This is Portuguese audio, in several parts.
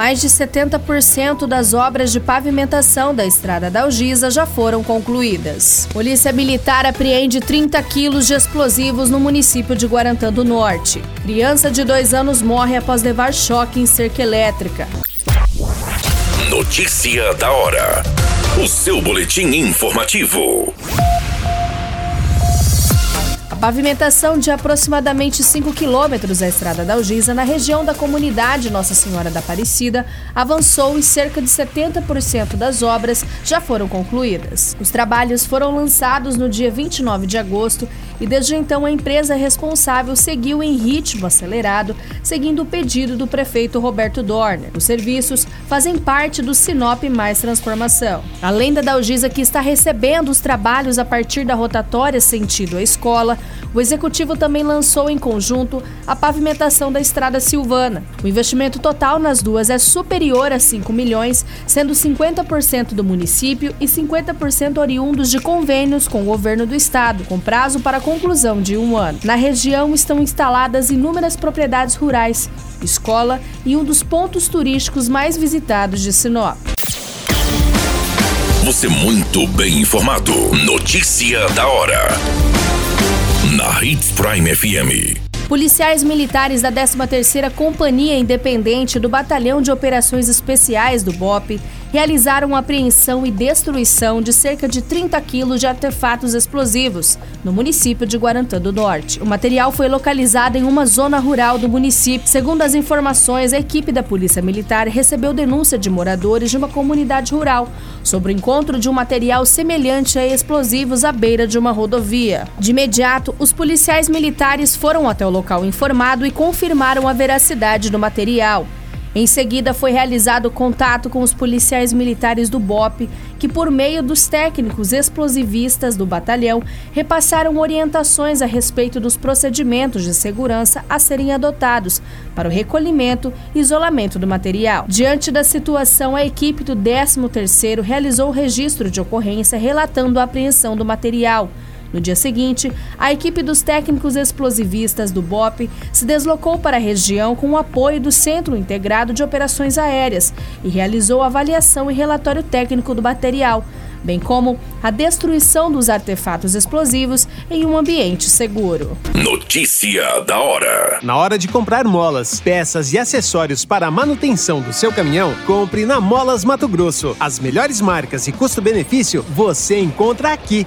Mais de 70% das obras de pavimentação da estrada da Algisa já foram concluídas. Polícia Militar apreende 30 quilos de explosivos no município de Guarantã do Norte. Criança de dois anos morre após levar choque em cerca elétrica. Notícia da hora. O seu boletim informativo. Pavimentação de aproximadamente 5 quilômetros da Estrada da Algisa, na região da comunidade Nossa Senhora da Aparecida, avançou e cerca de 70% das obras já foram concluídas. Os trabalhos foram lançados no dia 29 de agosto e desde então a empresa responsável seguiu em ritmo acelerado, seguindo o pedido do prefeito Roberto Dorner. Os serviços fazem parte do Sinop Mais Transformação. Além da Dalgisa que está recebendo os trabalhos a partir da rotatória sentido à escola, o executivo também lançou em conjunto a pavimentação da estrada Silvana. O investimento total nas duas é superior a 5 milhões, sendo 50% do município e 50% oriundos de convênios com o governo do estado, com prazo para conclusão de um ano. Na região estão instaladas inúmeras propriedades rurais, escola e um dos pontos turísticos mais visitados de Sinop. Você muito bem informado. Notícia da hora na Hits Prime FM. Policiais militares da 13ª Companhia Independente do Batalhão de Operações Especiais do BOP realizaram apreensão e destruição de cerca de 30 quilos de artefatos explosivos no município de Guarantã do Norte. O material foi localizado em uma zona rural do município. Segundo as informações, a equipe da Polícia Militar recebeu denúncia de moradores de uma comunidade rural sobre o encontro de um material semelhante a explosivos à beira de uma rodovia. De imediato, os policiais militares foram até o local informado e confirmaram a veracidade do material. Em seguida, foi realizado contato com os policiais militares do BOP, que, por meio dos técnicos explosivistas do batalhão, repassaram orientações a respeito dos procedimentos de segurança a serem adotados para o recolhimento e isolamento do material. Diante da situação, a equipe do 13º realizou o registro de ocorrência relatando a apreensão do material. No dia seguinte, a equipe dos técnicos explosivistas do BOP se deslocou para a região com o apoio do Centro Integrado de Operações Aéreas e realizou avaliação e relatório técnico do material, bem como a destruição dos artefatos explosivos em um ambiente seguro. Notícia da hora: Na hora de comprar molas, peças e acessórios para a manutenção do seu caminhão, compre na Molas Mato Grosso. As melhores marcas e custo-benefício você encontra aqui.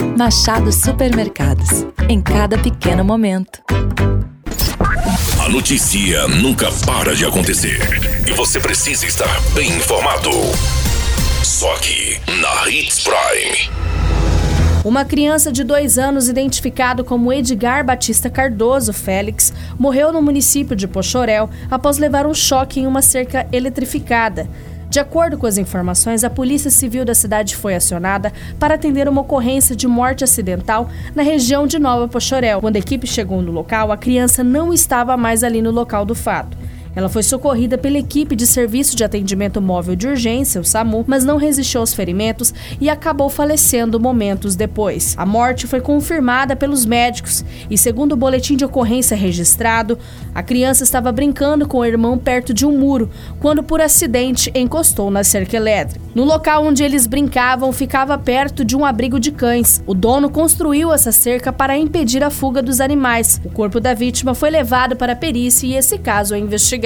Machado Supermercados. Em cada pequeno momento. A notícia nunca para de acontecer. E você precisa estar bem informado. Só aqui, na Hits Prime. Uma criança de dois anos, identificado como Edgar Batista Cardoso Félix, morreu no município de Pochorel após levar um choque em uma cerca eletrificada. De acordo com as informações, a Polícia Civil da cidade foi acionada para atender uma ocorrência de morte acidental na região de Nova Pochorel. Quando a equipe chegou no local, a criança não estava mais ali no local do fato. Ela foi socorrida pela equipe de Serviço de Atendimento Móvel de Urgência, o SAMU, mas não resistiu aos ferimentos e acabou falecendo momentos depois. A morte foi confirmada pelos médicos e, segundo o boletim de ocorrência registrado, a criança estava brincando com o irmão perto de um muro quando, por acidente, encostou na cerca elétrica. No local onde eles brincavam, ficava perto de um abrigo de cães. O dono construiu essa cerca para impedir a fuga dos animais. O corpo da vítima foi levado para a perícia e esse caso é investigado